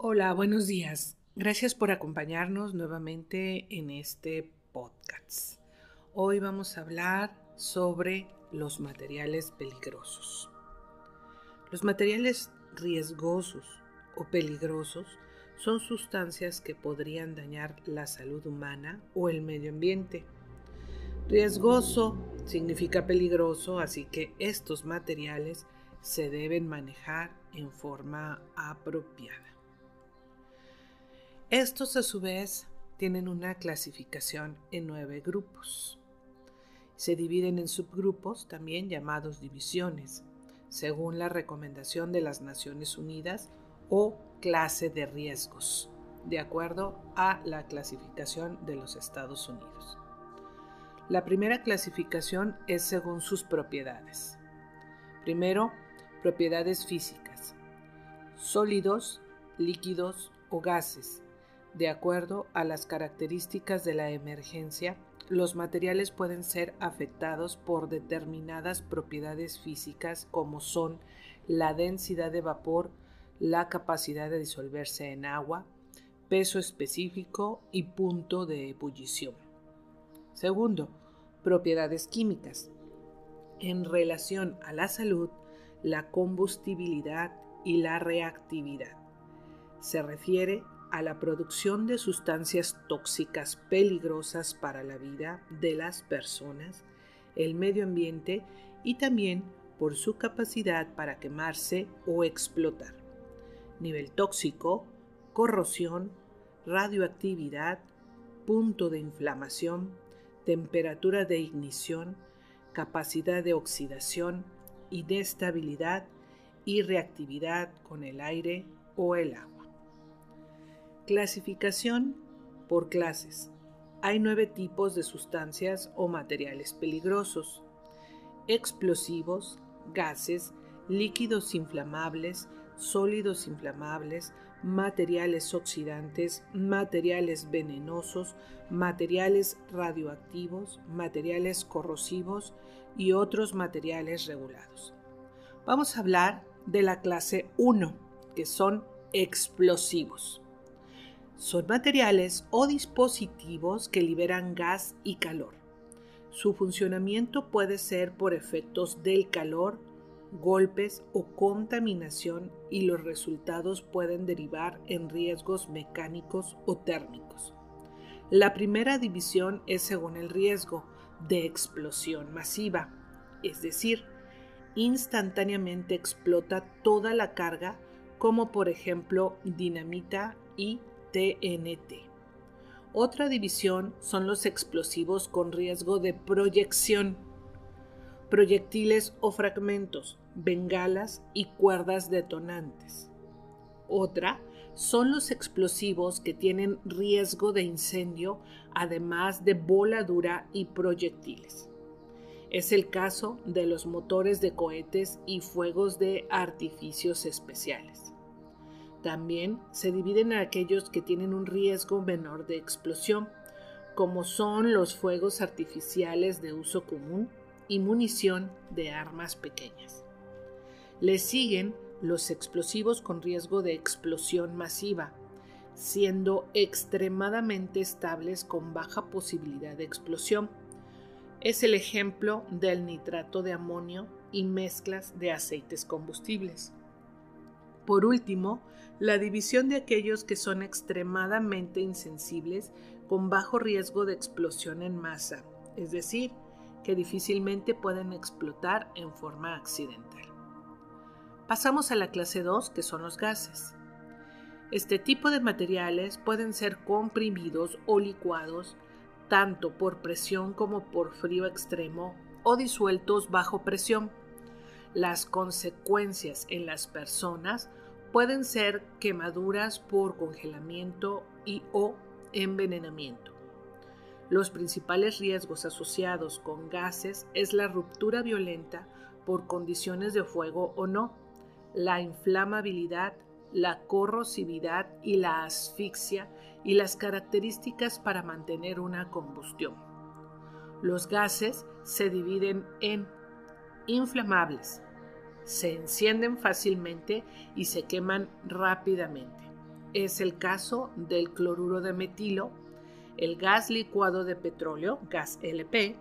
Hola, buenos días. Gracias por acompañarnos nuevamente en este podcast. Hoy vamos a hablar sobre los materiales peligrosos. Los materiales riesgosos o peligrosos son sustancias que podrían dañar la salud humana o el medio ambiente. Riesgoso significa peligroso, así que estos materiales se deben manejar en forma apropiada. Estos a su vez tienen una clasificación en nueve grupos. Se dividen en subgrupos también llamados divisiones, según la recomendación de las Naciones Unidas o clase de riesgos, de acuerdo a la clasificación de los Estados Unidos. La primera clasificación es según sus propiedades. Primero, propiedades físicas, sólidos, líquidos o gases. De acuerdo a las características de la emergencia, los materiales pueden ser afectados por determinadas propiedades físicas como son la densidad de vapor, la capacidad de disolverse en agua, peso específico y punto de ebullición. Segundo, propiedades químicas. En relación a la salud, la combustibilidad y la reactividad. Se refiere a la producción de sustancias tóxicas peligrosas para la vida de las personas, el medio ambiente y también por su capacidad para quemarse o explotar. Nivel tóxico, corrosión, radioactividad, punto de inflamación, temperatura de ignición, capacidad de oxidación, inestabilidad y reactividad con el aire o el agua. Clasificación por clases. Hay nueve tipos de sustancias o materiales peligrosos. Explosivos, gases, líquidos inflamables, sólidos inflamables, materiales oxidantes, materiales venenosos, materiales radioactivos, materiales corrosivos y otros materiales regulados. Vamos a hablar de la clase 1, que son explosivos. Son materiales o dispositivos que liberan gas y calor. Su funcionamiento puede ser por efectos del calor, golpes o contaminación y los resultados pueden derivar en riesgos mecánicos o térmicos. La primera división es según el riesgo de explosión masiva, es decir, instantáneamente explota toda la carga como por ejemplo dinamita y TNT. Otra división son los explosivos con riesgo de proyección, proyectiles o fragmentos, bengalas y cuerdas detonantes. Otra son los explosivos que tienen riesgo de incendio, además de voladura y proyectiles. Es el caso de los motores de cohetes y fuegos de artificios especiales. También se dividen en aquellos que tienen un riesgo menor de explosión, como son los fuegos artificiales de uso común y munición de armas pequeñas. Le siguen los explosivos con riesgo de explosión masiva, siendo extremadamente estables con baja posibilidad de explosión. Es el ejemplo del nitrato de amonio y mezclas de aceites combustibles. Por último, la división de aquellos que son extremadamente insensibles con bajo riesgo de explosión en masa, es decir, que difícilmente pueden explotar en forma accidental. Pasamos a la clase 2, que son los gases. Este tipo de materiales pueden ser comprimidos o licuados tanto por presión como por frío extremo o disueltos bajo presión. Las consecuencias en las personas pueden ser quemaduras por congelamiento y o envenenamiento. Los principales riesgos asociados con gases es la ruptura violenta por condiciones de fuego o no, la inflamabilidad, la corrosividad y la asfixia y las características para mantener una combustión. Los gases se dividen en inflamables, se encienden fácilmente y se queman rápidamente. Es el caso del cloruro de metilo, el gas licuado de petróleo, gas LP,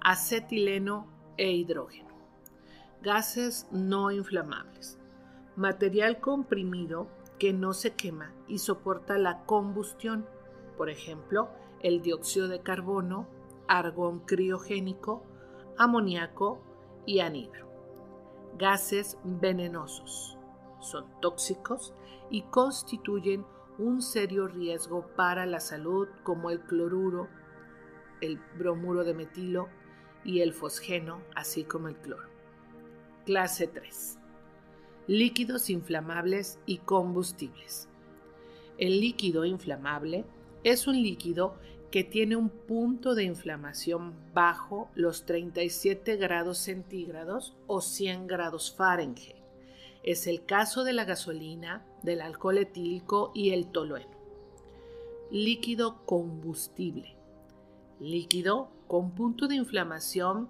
acetileno e hidrógeno. Gases no inflamables. Material comprimido que no se quema y soporta la combustión, por ejemplo, el dióxido de carbono, argón criogénico, amoníaco y anhidro. Gases venenosos. Son tóxicos y constituyen un serio riesgo para la salud como el cloruro, el bromuro de metilo y el fosgeno, así como el cloro. Clase 3. Líquidos inflamables y combustibles. El líquido inflamable es un líquido que tiene un punto de inflamación bajo los 37 grados centígrados o 100 grados Fahrenheit. Es el caso de la gasolina, del alcohol etílico y el tolueno. Líquido combustible. Líquido con punto de inflamación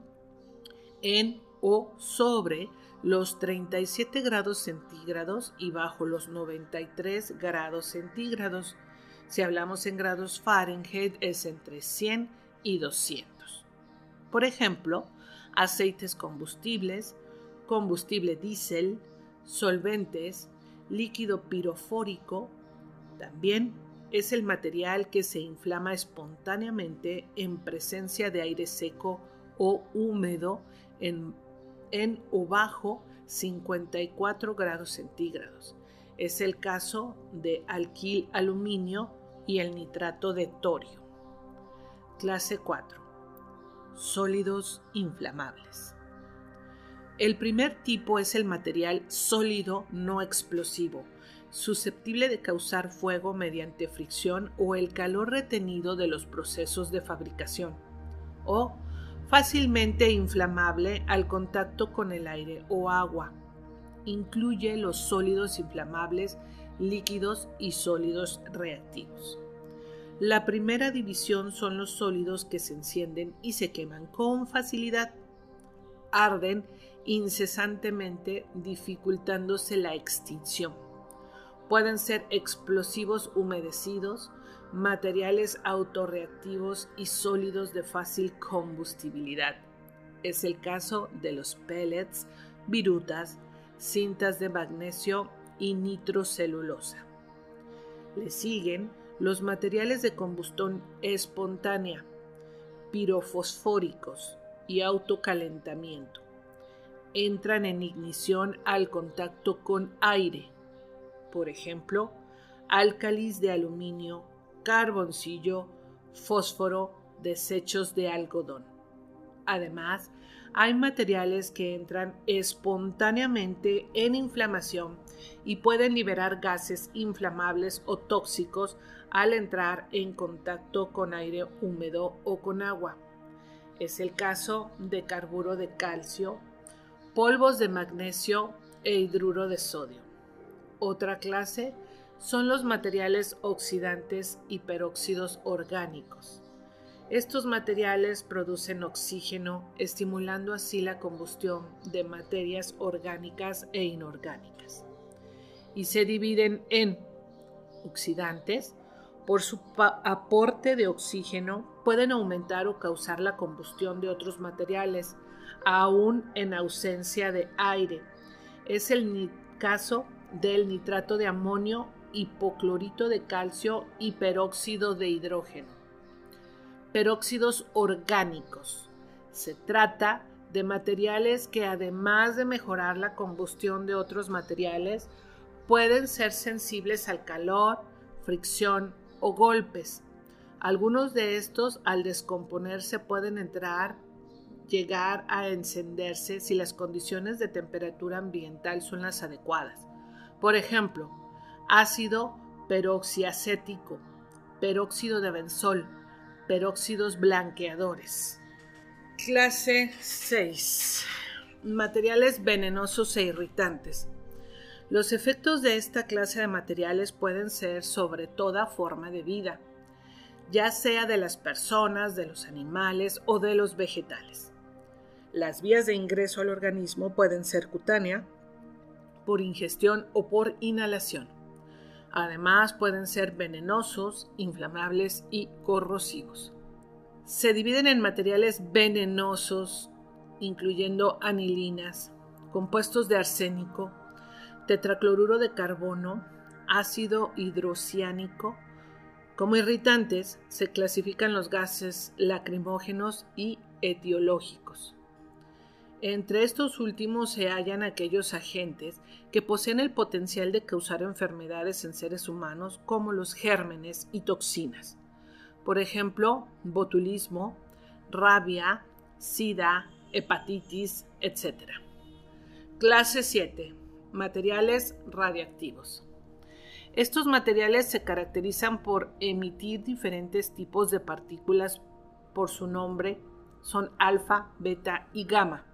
en o sobre los 37 grados centígrados y bajo los 93 grados centígrados si hablamos en grados Fahrenheit es entre 100 y 200. Por ejemplo, aceites combustibles, combustible diésel, solventes, líquido pirofórico, también es el material que se inflama espontáneamente en presencia de aire seco o húmedo en, en o bajo 54 grados centígrados. Es el caso de alquil aluminio y el nitrato de torio. Clase 4. Sólidos inflamables. El primer tipo es el material sólido no explosivo, susceptible de causar fuego mediante fricción o el calor retenido de los procesos de fabricación, o fácilmente inflamable al contacto con el aire o agua incluye los sólidos inflamables, líquidos y sólidos reactivos. La primera división son los sólidos que se encienden y se queman con facilidad. Arden incesantemente dificultándose la extinción. Pueden ser explosivos humedecidos, materiales autorreactivos y sólidos de fácil combustibilidad. Es el caso de los pellets, virutas, cintas de magnesio y nitrocelulosa. Le siguen los materiales de combustión espontánea, pirofosfóricos y autocalentamiento. Entran en ignición al contacto con aire, por ejemplo, álcalis de aluminio, carboncillo, fósforo, desechos de algodón. Además, hay materiales que entran espontáneamente en inflamación y pueden liberar gases inflamables o tóxicos al entrar en contacto con aire húmedo o con agua. Es el caso de carburo de calcio, polvos de magnesio e hidruro de sodio. Otra clase son los materiales oxidantes y peróxidos orgánicos. Estos materiales producen oxígeno, estimulando así la combustión de materias orgánicas e inorgánicas. Y se dividen en oxidantes, por su aporte de oxígeno, pueden aumentar o causar la combustión de otros materiales, aún en ausencia de aire. Es el caso del nitrato de amonio, hipoclorito de calcio y peróxido de hidrógeno peróxidos orgánicos. Se trata de materiales que además de mejorar la combustión de otros materiales, pueden ser sensibles al calor, fricción o golpes. Algunos de estos al descomponerse pueden entrar, llegar a encenderse si las condiciones de temperatura ambiental son las adecuadas. Por ejemplo, ácido peroxiacético, peróxido de benzol, peróxidos blanqueadores. Clase 6. Materiales venenosos e irritantes. Los efectos de esta clase de materiales pueden ser sobre toda forma de vida, ya sea de las personas, de los animales o de los vegetales. Las vías de ingreso al organismo pueden ser cutánea, por ingestión o por inhalación. Además pueden ser venenosos, inflamables y corrosivos. Se dividen en materiales venenosos, incluyendo anilinas, compuestos de arsénico, tetracloruro de carbono, ácido hidrociánico. Como irritantes se clasifican los gases lacrimógenos y etiológicos. Entre estos últimos se hallan aquellos agentes que poseen el potencial de causar enfermedades en seres humanos como los gérmenes y toxinas. Por ejemplo, botulismo, rabia, sida, hepatitis, etc. Clase 7. Materiales radiactivos. Estos materiales se caracterizan por emitir diferentes tipos de partículas por su nombre, son alfa, beta y gamma.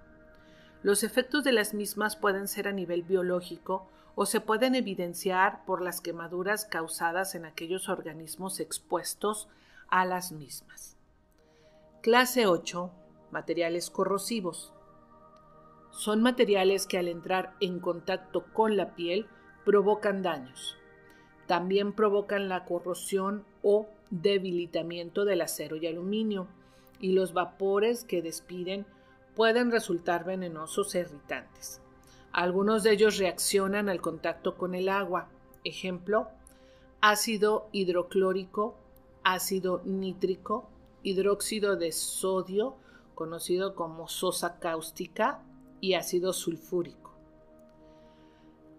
Los efectos de las mismas pueden ser a nivel biológico o se pueden evidenciar por las quemaduras causadas en aquellos organismos expuestos a las mismas. Clase 8. Materiales corrosivos. Son materiales que al entrar en contacto con la piel provocan daños. También provocan la corrosión o debilitamiento del acero y aluminio y los vapores que despiden pueden resultar venenosos e irritantes. Algunos de ellos reaccionan al contacto con el agua. Ejemplo, ácido hidroclórico, ácido nítrico, hidróxido de sodio, conocido como sosa cáustica, y ácido sulfúrico.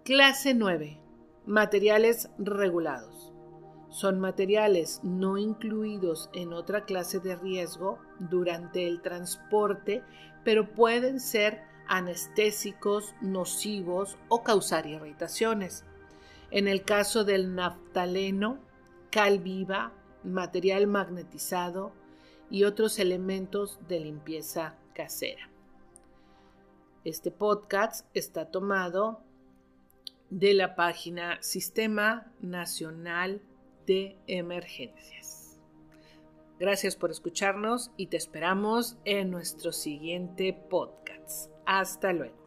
Clase 9. Materiales regulados son materiales no incluidos en otra clase de riesgo durante el transporte, pero pueden ser anestésicos, nocivos o causar irritaciones. En el caso del naftaleno, cal viva, material magnetizado y otros elementos de limpieza casera. Este podcast está tomado de la página Sistema Nacional de emergencias. Gracias por escucharnos y te esperamos en nuestro siguiente podcast. Hasta luego.